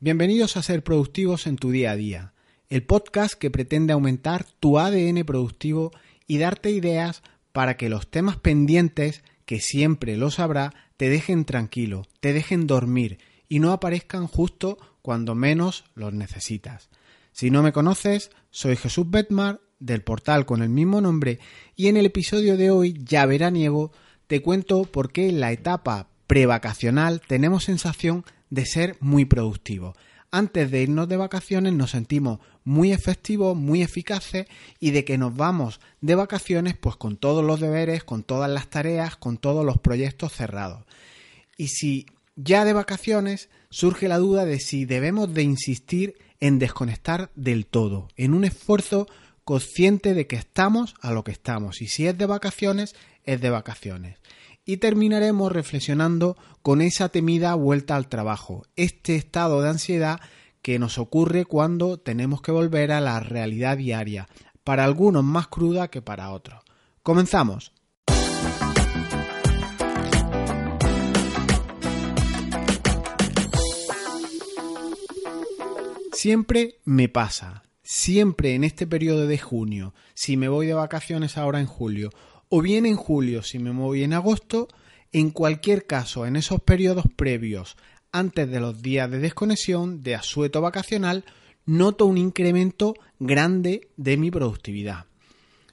Bienvenidos a Ser Productivos en tu día a día, el podcast que pretende aumentar tu ADN productivo y darte ideas para que los temas pendientes, que siempre los habrá, te dejen tranquilo, te dejen dormir y no aparezcan justo cuando menos los necesitas. Si no me conoces, soy Jesús Betmar del portal con el mismo nombre y en el episodio de hoy, ya veraniego, te cuento por qué la etapa prevacacional tenemos sensación de ser muy productivos. Antes de irnos de vacaciones nos sentimos muy efectivos, muy eficaces y de que nos vamos de vacaciones pues con todos los deberes, con todas las tareas, con todos los proyectos cerrados. Y si ya de vacaciones surge la duda de si debemos de insistir en desconectar del todo, en un esfuerzo consciente de que estamos a lo que estamos y si es de vacaciones, es de vacaciones y terminaremos reflexionando con esa temida vuelta al trabajo, este estado de ansiedad que nos ocurre cuando tenemos que volver a la realidad diaria, para algunos más cruda que para otros. Comenzamos. Siempre me pasa, siempre en este periodo de junio, si me voy de vacaciones ahora en julio o bien en julio si me voy en agosto, en cualquier caso, en esos periodos previos, antes de los días de desconexión, de asueto vacacional, noto un incremento grande de mi productividad.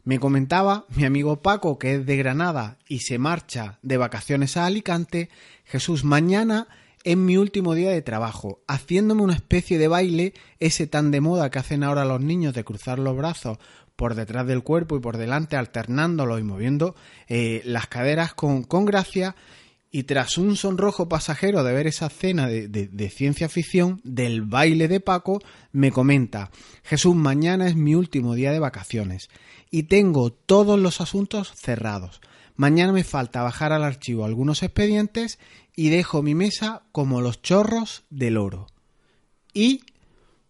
Me comentaba mi amigo Paco, que es de Granada y se marcha de vacaciones a Alicante, Jesús, mañana es mi último día de trabajo, haciéndome una especie de baile, ese tan de moda que hacen ahora los niños de cruzar los brazos por detrás del cuerpo y por delante, alternándolo y moviendo eh, las caderas con, con, gracia. Y tras un sonrojo pasajero de ver esa escena de, de ciencia ficción del baile de Paco, me comenta, Jesús, mañana es mi último día de vacaciones y tengo todos los asuntos cerrados. Mañana me falta bajar al archivo algunos expedientes y dejo mi mesa como los chorros del oro. Y,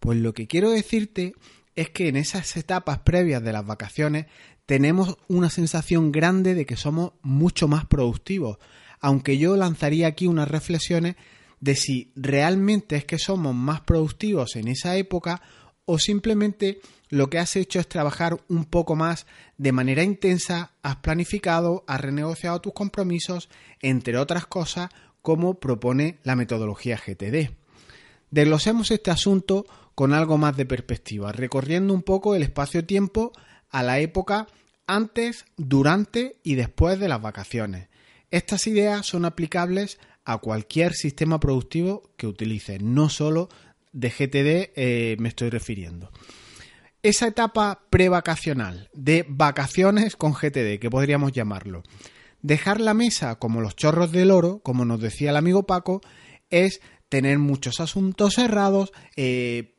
pues lo que quiero decirte es que en esas etapas previas de las vacaciones tenemos una sensación grande de que somos mucho más productivos, aunque yo lanzaría aquí unas reflexiones de si realmente es que somos más productivos en esa época o simplemente lo que has hecho es trabajar un poco más de manera intensa, has planificado, has renegociado tus compromisos, entre otras cosas, como propone la metodología GTD. Desglosemos este asunto con algo más de perspectiva, recorriendo un poco el espacio-tiempo a la época antes, durante y después de las vacaciones. Estas ideas son aplicables a cualquier sistema productivo que utilice, no solo de GTD eh, me estoy refiriendo. Esa etapa prevacacional de vacaciones con GTD, que podríamos llamarlo, dejar la mesa como los chorros del oro, como nos decía el amigo Paco, es tener muchos asuntos cerrados, eh,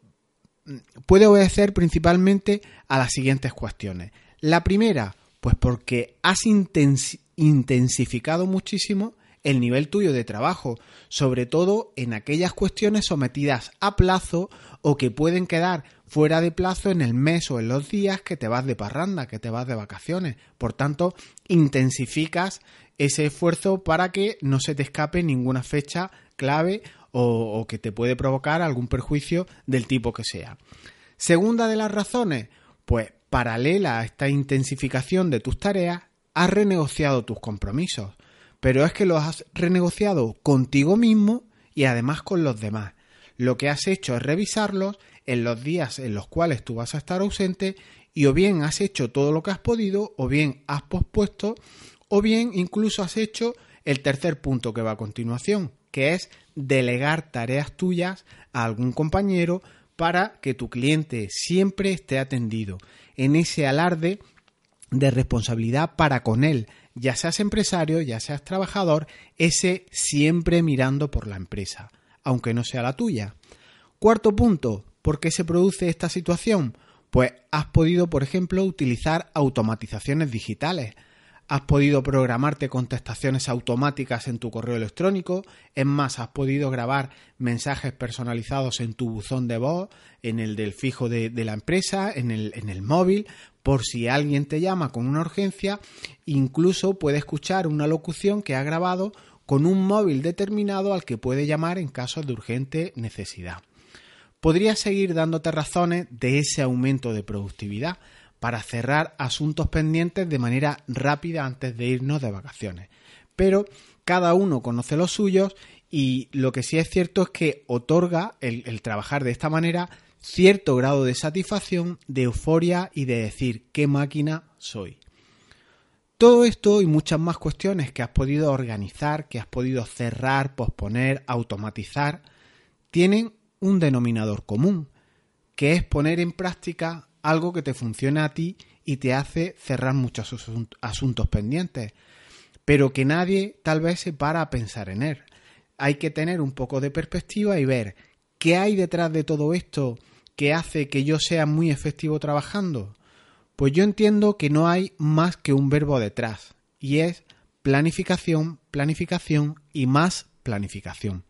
puede obedecer principalmente a las siguientes cuestiones. La primera, pues porque has intensificado muchísimo el nivel tuyo de trabajo, sobre todo en aquellas cuestiones sometidas a plazo o que pueden quedar fuera de plazo en el mes o en los días que te vas de parranda, que te vas de vacaciones. Por tanto, intensificas ese esfuerzo para que no se te escape ninguna fecha clave o, que te puede provocar algún perjuicio del tipo que sea. Segunda de las razones, pues paralela a esta intensificación de tus tareas, has renegociado tus compromisos, pero es que los has renegociado contigo mismo y además con los demás. Lo que has hecho es revisarlos en los días en los cuales tú vas a estar ausente y o bien has hecho todo lo que has podido o bien has pospuesto o bien incluso has hecho el tercer punto que va a continuación, que es delegar tareas tuyas a algún compañero para que tu cliente siempre esté atendido. En ese alarde de responsabilidad para con él, ya seas empresario, ya seas trabajador, ese siempre mirando por la empresa, aunque no sea la tuya. Cuarto punto, ¿por qué se produce esta situación? Pues has podido, por ejemplo, utilizar automatizaciones digitales. Has podido programarte contestaciones automáticas en tu correo electrónico. Es más, has podido grabar mensajes personalizados en tu buzón de voz, en el del fijo de, la empresa, en el, en el móvil, por si alguien te llama con una urgencia. Incluso puede escuchar una locución que ha grabado con un móvil determinado al que puede llamar en caso de urgente necesidad. Podría seguir dándote razones de ese aumento de productividad para cerrar asuntos pendientes de manera rápida antes de irnos de vacaciones. Pero cada uno conoce los suyos y lo que sí es cierto es que otorga el, el, trabajar de esta manera cierto grado de satisfacción, de euforia y de decir qué máquina soy. Todo esto y muchas más cuestiones que has podido organizar, que has podido cerrar, posponer, automatizar, tienen un denominador común, que es poner en práctica algo que te funciona a ti y te hace cerrar muchos asuntos pendientes, pero que nadie tal vez se para a pensar en él. Hay que tener un poco de perspectiva y ver qué hay detrás de todo esto que hace que yo sea muy efectivo trabajando. Pues yo entiendo que no hay más que un verbo detrás, y es planificación, planificación y más planificación.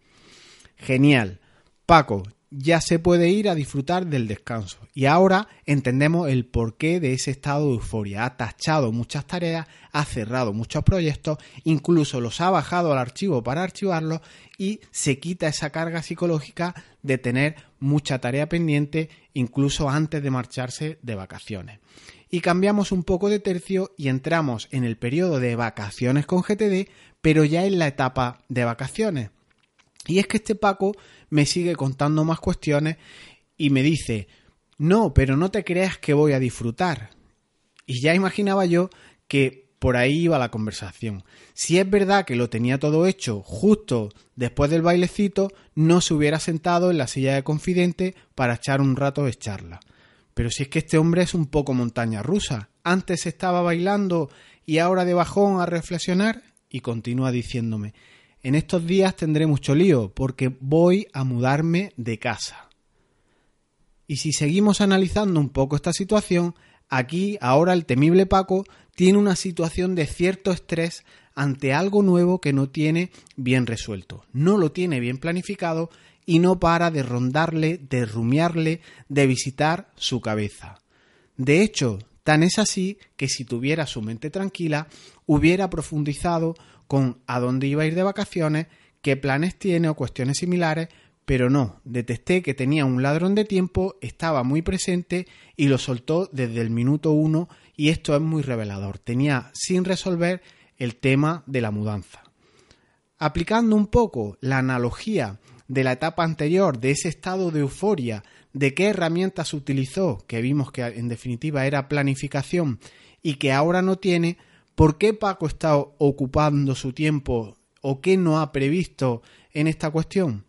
Genial. Paco, ya se puede ir a disfrutar del descanso. Y ahora entendemos el porqué de ese estado de euforia. Ha tachado muchas tareas, ha cerrado muchos proyectos, incluso los ha bajado al archivo para archivarlos y se quita esa carga psicológica de tener mucha tarea pendiente incluso antes de marcharse de vacaciones. Y cambiamos un poco de tercio y entramos en el periodo de vacaciones con GTD, pero ya en la etapa de vacaciones. Y es que este Paco me sigue contando más cuestiones y me dice, no, pero no te creas que voy a disfrutar. Y ya imaginaba yo que por ahí iba la conversación. Si es verdad que lo tenía todo hecho justo después del bailecito, no se hubiera sentado en la silla de confidente para echar un rato de charla. Pero si es que este hombre es un poco montaña rusa. Antes estaba bailando y ahora de bajón a reflexionar y continúa diciéndome en estos días tendré mucho lío porque voy a mudarme de casa. Y si seguimos analizando un poco esta situación, aquí ahora el temible Paco tiene una situación de cierto estrés ante algo nuevo que no tiene bien resuelto, no lo tiene bien planificado y no para de rondarle, de rumiarle, de visitar su cabeza. De hecho, tan es así que si tuviera su mente tranquila, hubiera profundizado con a dónde iba a ir de vacaciones, qué planes tiene o cuestiones similares, pero no, detesté que tenía un ladrón de tiempo, estaba muy presente y lo soltó desde el minuto uno y esto es muy revelador. Tenía sin resolver el tema de la mudanza. Aplicando un poco la analogía de la etapa anterior, de ese estado de euforia, de qué herramientas utilizó, que vimos que en definitiva era planificación y que ahora no tiene, ¿Por qué Paco está ocupando su tiempo o qué no ha previsto en esta cuestión?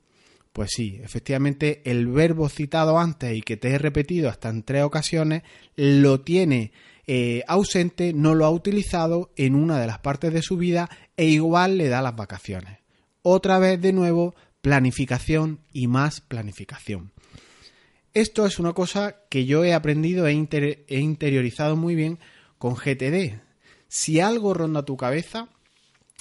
Pues sí, efectivamente el verbo citado antes y que te he repetido hasta en tres ocasiones lo tiene eh, ausente, no lo ha utilizado en una de las partes de su vida e igual le da las vacaciones. Otra vez de nuevo, planificación y más planificación. Esto es una cosa que yo he aprendido e, he interiorizado muy bien con GTD, si algo ronda tu cabeza,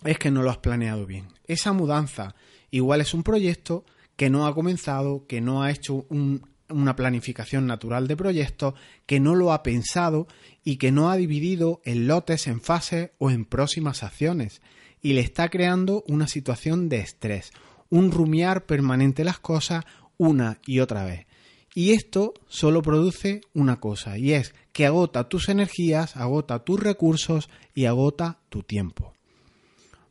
es que no lo has planeado bien. Esa mudanza igual es un proyecto que no ha comenzado, que no ha hecho una planificación natural de proyectos, que no lo ha pensado y que no ha dividido en lotes, en fases o en próximas acciones. Y le está creando una situación de estrés, un rumiar permanente las cosas una y otra vez. Y esto solo produce una cosa, y es que agota tus energías, agota tus recursos y agota tu tiempo.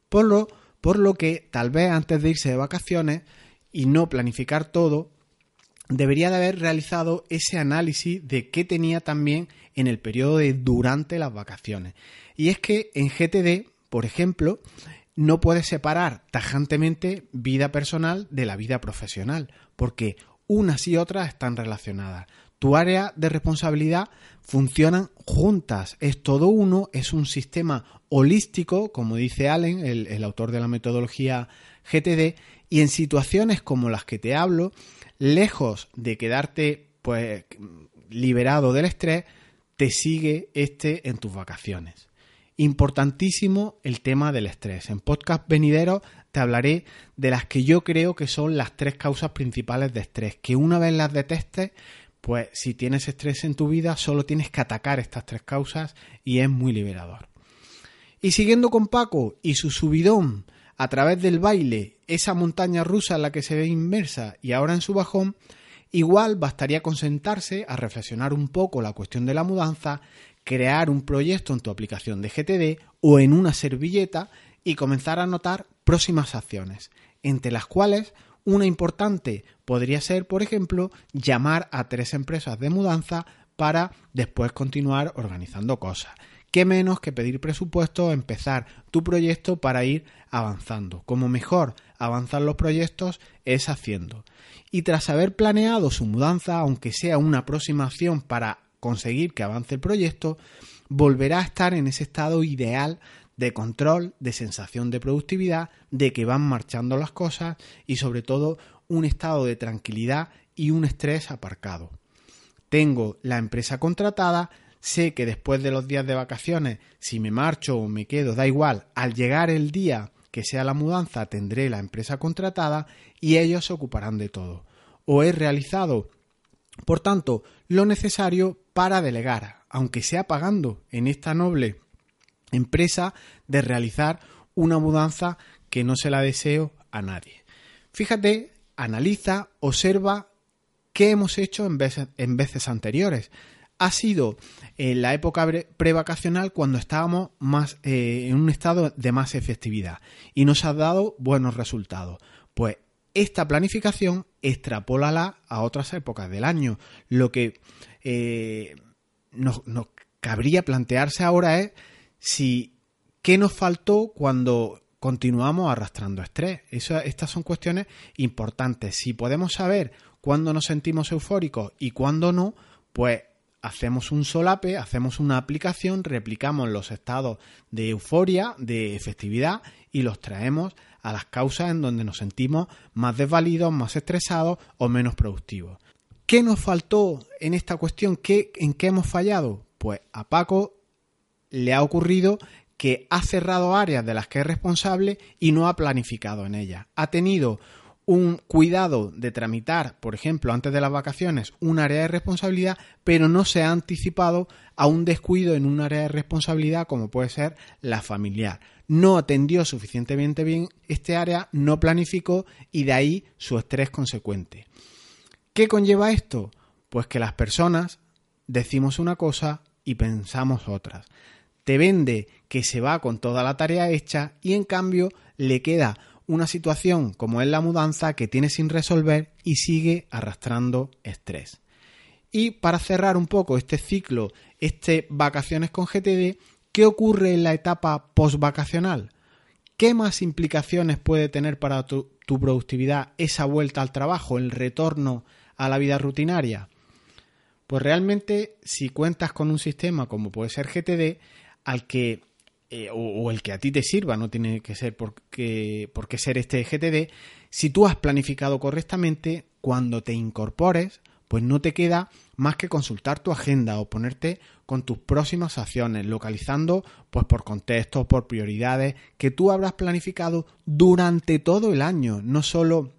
Por lo, por lo que tal vez antes de irse de vacaciones y no planificar todo, debería de haber realizado ese análisis de qué tenía también en el periodo de durante las vacaciones. Y es que en GTD, por ejemplo, no puedes separar tajantemente vida personal de la vida profesional, porque unas y otras están relacionadas. tu área de responsabilidad funcionan juntas, es todo uno, es un sistema holístico, como dice Allen, el, autor de la metodología GTD, y en situaciones como las que te hablo, lejos de quedarte pues liberado del estrés, te sigue este en tus vacaciones. Importantísimo el tema del estrés. En podcast venidero te hablaré de las que yo creo que son las tres causas principales de estrés, que una vez las detestes, pues si tienes estrés en tu vida solo tienes que atacar estas tres causas y es muy liberador. Y siguiendo con Paco y su subidón a través del baile, esa montaña rusa en la que se ve inmersa y ahora en su bajón, igual bastaría con sentarse a reflexionar un poco la cuestión de la mudanza, crear un proyecto en tu aplicación de GTD o en una servilleta y comenzar a anotar próximas acciones, entre las cuales una importante podría ser, por ejemplo, llamar a tres empresas de mudanza para después continuar organizando cosas. ¿Qué menos que pedir presupuesto empezar tu proyecto para ir avanzando? Como mejor avanzar los proyectos es haciendo. Y tras haber planeado su mudanza, aunque sea una aproximación para conseguir que avance el proyecto, volverá a estar en ese estado ideal de control, de sensación de productividad, de que van marchando las cosas y sobre todo un estado de tranquilidad y un estrés aparcado. Tengo la empresa contratada, sé que después de los días de vacaciones, si me marcho o me quedo, da igual, al llegar el día que sea la mudanza tendré la empresa contratada y ellos se ocuparán de todo. O he realizado, por tanto, lo necesario para delegar, aunque sea pagando en esta noble empresa de realizar una mudanza que no se la deseo a nadie. Fíjate, analiza, observa qué hemos hecho en veces, en veces anteriores. Ha sido en la época prevacacional cuando estábamos más eh, en un estado de más efectividad y nos ha dado buenos resultados. Pues esta planificación extrapólala a otras épocas del año. Lo que eh, nos, nos cabría plantearse ahora es si qué nos faltó cuando continuamos arrastrando estrés. estas son cuestiones importantes. Si podemos saber cuándo nos sentimos eufóricos y cuándo no, pues hacemos un solape, hacemos una aplicación, replicamos los estados de euforia, de efectividad y los traemos a las causas en donde nos sentimos más desvalidos, más estresados o menos productivos. ¿Qué nos faltó en esta cuestión? ¿Qué, ¿En qué hemos fallado? Pues a Paco le ha ocurrido que ha cerrado áreas de las que es responsable y no ha planificado en ellas. Ha tenido un cuidado de tramitar, por ejemplo, antes de las vacaciones, un área de responsabilidad, pero no se ha anticipado a un descuido en un área de responsabilidad como puede ser la familiar. No atendió suficientemente bien este área, no planificó y de ahí su estrés consecuente. ¿Qué conlleva esto? Pues que las personas decimos una cosa y pensamos otras te vende que se va con toda la tarea hecha y en cambio le queda una situación como es la mudanza que tiene sin resolver y sigue arrastrando estrés. Y para cerrar un poco este ciclo, este vacaciones con GTD, ¿qué ocurre en la etapa post-vacacional? ¿Qué más implicaciones puede tener para tu, tu, productividad esa vuelta al trabajo, el retorno a la vida rutinaria? Pues realmente si cuentas con un sistema como puede ser GTD, al que eh, o, el que a ti te sirva, no tiene que ser porque, por qué ser este GTD, si tú has planificado correctamente, cuando te incorpores, pues no te queda más que consultar tu agenda o ponerte con tus próximas acciones, localizando pues por contextos, por prioridades que tú habrás planificado durante todo el año, no solo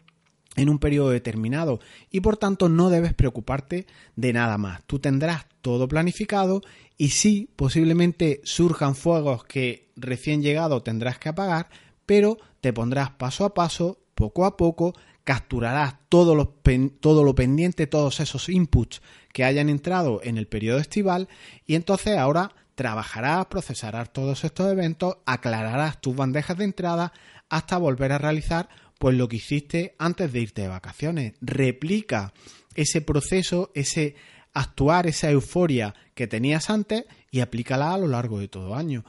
en un periodo determinado y por tanto no debes preocuparte de nada más. Tú tendrás todo planificado y sí, posiblemente surjan fuegos que recién llegado tendrás que apagar, pero te pondrás paso a paso, poco a poco, capturarás todo lo, todo lo pendiente, todos esos inputs que hayan entrado en el periodo estival y entonces ahora trabajarás, procesarás todos estos eventos, aclararás tus bandejas de entrada hasta volver a realizar pues lo que hiciste antes de irte de vacaciones. Replica ese proceso, ese actuar, esa euforia que tenías antes y aplícala a lo largo de todo año.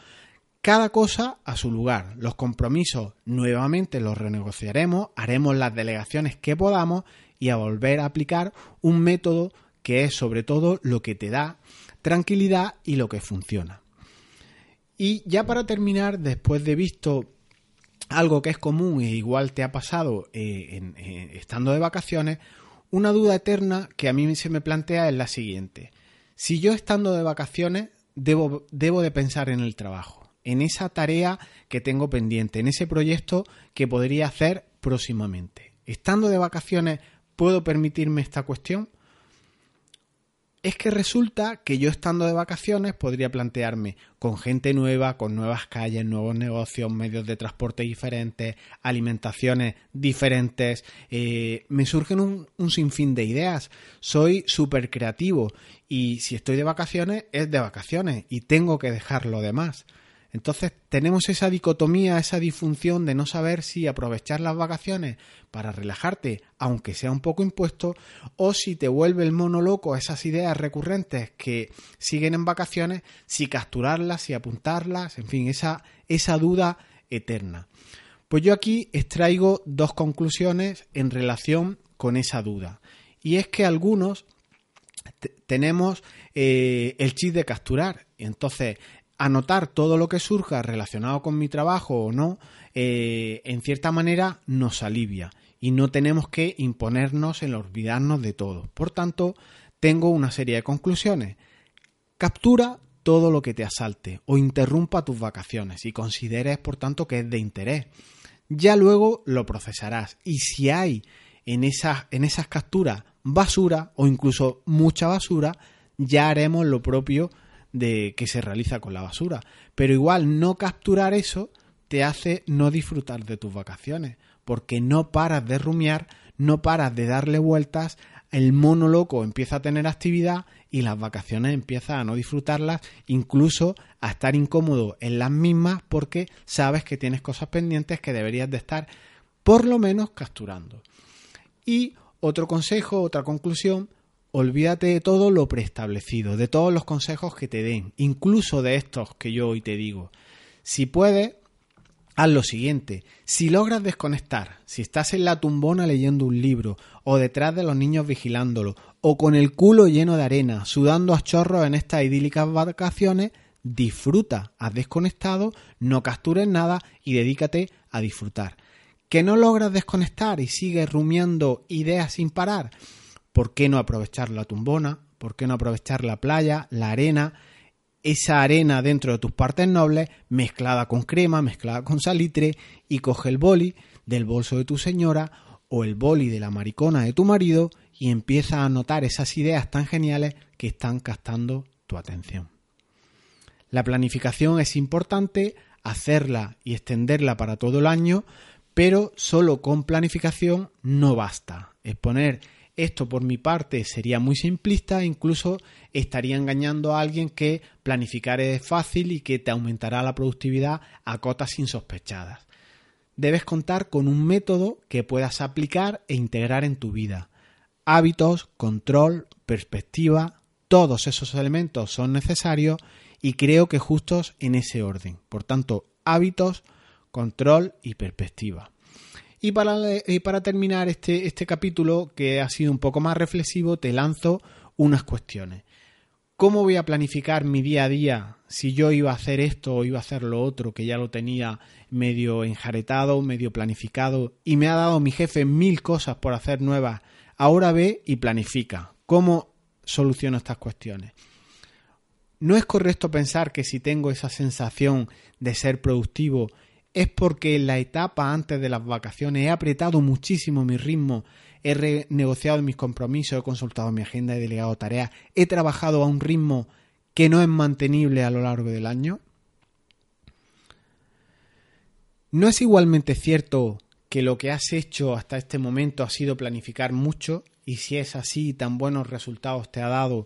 Cada cosa a su lugar. Los compromisos nuevamente los renegociaremos, haremos las delegaciones que podamos y a volver a aplicar un método que es sobre todo lo que te da tranquilidad y lo que funciona. Y ya para terminar, después de visto algo que es común e igual te ha pasado eh, eh, estando de vacaciones, una duda eterna que a mí se me plantea es la siguiente. Si yo estando de vacaciones debo, debo de pensar en el trabajo, en esa tarea que tengo pendiente, en ese proyecto que podría hacer próximamente. Estando de vacaciones, ¿puedo permitirme esta cuestión? Es que resulta que yo estando de vacaciones podría plantearme con gente nueva, con nuevas calles, nuevos negocios, medios de transporte diferentes, alimentaciones diferentes, eh, me surgen un, un, sinfín de ideas. Soy súper creativo y si estoy de vacaciones es de vacaciones y tengo que dejar lo demás. Entonces tenemos esa dicotomía, esa disfunción de no saber si aprovechar las vacaciones para relajarte, aunque sea un poco impuesto, o si te vuelve el mono loco esas ideas recurrentes que siguen en vacaciones, si capturarlas, si apuntarlas, en fin, esa, esa duda eterna. Pues yo aquí extraigo dos conclusiones en relación con esa duda. Y es que algunos tenemos eh, el chip de capturar. Y entonces anotar todo lo que surja relacionado con mi trabajo o no, eh, en cierta manera nos alivia y no tenemos que imponernos en olvidarnos de todo. Por tanto, tengo una serie de conclusiones. Captura todo lo que te asalte o interrumpa tus vacaciones y consideres, por tanto, que es de interés. Ya luego lo procesarás y si hay en esas, en esas capturas basura o incluso mucha basura, ya haremos lo propio de que se realiza con la basura. Pero igual no capturar eso te hace no disfrutar de tus vacaciones, porque no paras de rumiar, no paras de darle vueltas, el mono loco empieza a tener actividad y las vacaciones empiezas a no disfrutarlas, incluso a estar incómodo en las mismas porque sabes que tienes cosas pendientes que deberías de estar por lo menos capturando. Y otro consejo, otra conclusión, olvídate de todo lo preestablecido, de todos los consejos que te den, incluso de estos que yo hoy te digo. Si puedes, haz lo siguiente. Si logras desconectar, si estás en la tumbona leyendo un libro, o detrás de los niños vigilándolo, o con el culo lleno de arena, sudando a chorros en estas idílicas vacaciones, disfruta. Has desconectado, no captures nada y dedícate a disfrutar. ¿Que no logras desconectar y sigues rumiando ideas sin parar? ¿Por qué no aprovechar la tumbona? ¿Por qué no aprovechar la playa, la arena? Esa arena dentro de tus partes nobles, mezclada con crema, mezclada con salitre, y coge el boli del bolso de tu señora o el boli de la maricona de tu marido y empieza a notar esas ideas tan geniales que están captando tu atención. La planificación es importante, hacerla y extenderla para todo el año, pero solo con planificación no basta. Es poner esto por mi parte sería muy simplista, incluso estaría engañando a alguien que planificar es fácil y que te aumentará la productividad a cotas insospechadas. Debes contar con un método que puedas aplicar e integrar en tu vida. Hábitos, control, perspectiva, todos esos elementos son necesarios y creo que justos en ese orden. Por tanto, hábitos, control y perspectiva. Y para, para terminar este, este capítulo, que ha sido un poco más reflexivo, te lanzo unas cuestiones. ¿Cómo voy a planificar mi día a día si yo iba a hacer esto o iba a hacer lo otro, que ya lo tenía medio enjaretado, medio planificado, y me ha dado mi jefe mil cosas por hacer nuevas? Ahora ve y planifica. ¿Cómo soluciono estas cuestiones? No es correcto pensar que si tengo esa sensación de ser productivo es porque en la etapa antes de las vacaciones he apretado muchísimo mi ritmo, he renegociado mis compromisos, he consultado mi agenda, he delegado tareas, he trabajado a un ritmo que no es mantenible a lo largo del año. ¿No es igualmente cierto que lo que has hecho hasta este momento ha sido planificar mucho? Y si es así tan buenos resultados te ha dado,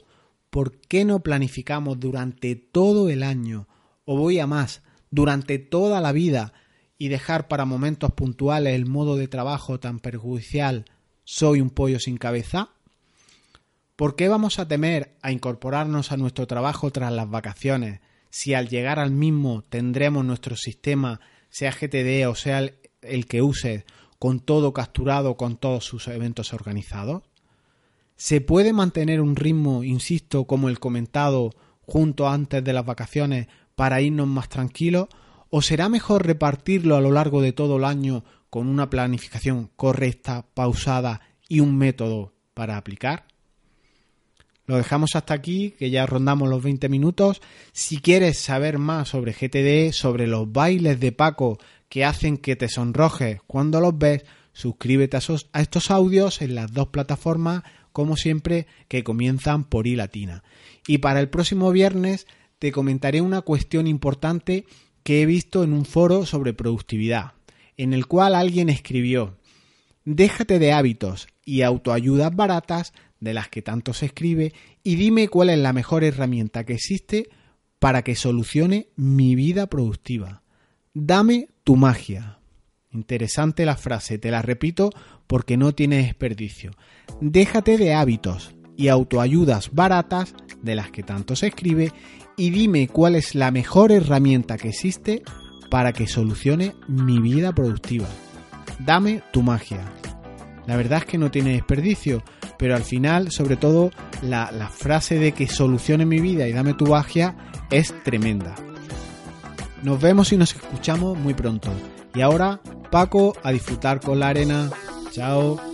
¿por qué no planificamos durante todo el año? O voy a más, durante toda la vida y dejar para momentos puntuales el modo de trabajo tan perjudicial soy un pollo sin cabeza? ¿Por qué vamos a temer a incorporarnos a nuestro trabajo tras las vacaciones si al llegar al mismo tendremos nuestro sistema, sea GTD o sea el, que use, con todo capturado, con todos sus eventos organizados? ¿Se puede mantener un ritmo, insisto, como el comentado, junto antes de las vacaciones para irnos más tranquilos? ¿O será mejor repartirlo a lo largo de todo el año con una planificación correcta, pausada y un método para aplicar? Lo dejamos hasta aquí, que ya rondamos los 20 minutos. Si quieres saber más sobre GTD, sobre los bailes de Paco que hacen que te sonrojes cuando los ves, suscríbete a, estos audios en las dos plataformas, como siempre, que comienzan por I latina. Y para el próximo viernes te comentaré una cuestión importante que he visto en un foro sobre productividad, en el cual alguien escribió Déjate de hábitos y autoayudas baratas de las que tanto se escribe y dime cuál es la mejor herramienta que existe para que solucione mi vida productiva. Dame tu magia. Interesante la frase, te la repito porque no tiene desperdicio. Déjate de hábitos y autoayudas baratas de las que tanto se escribe y dime cuál es la mejor herramienta que existe para que solucione mi vida productiva. Dame tu magia. La verdad es que no tiene desperdicio, pero al final, sobre todo, la, la frase de que solucione mi vida y dame tu magia es tremenda. Nos vemos y nos escuchamos muy pronto. Y ahora, Paco, a disfrutar con la arena. Chao.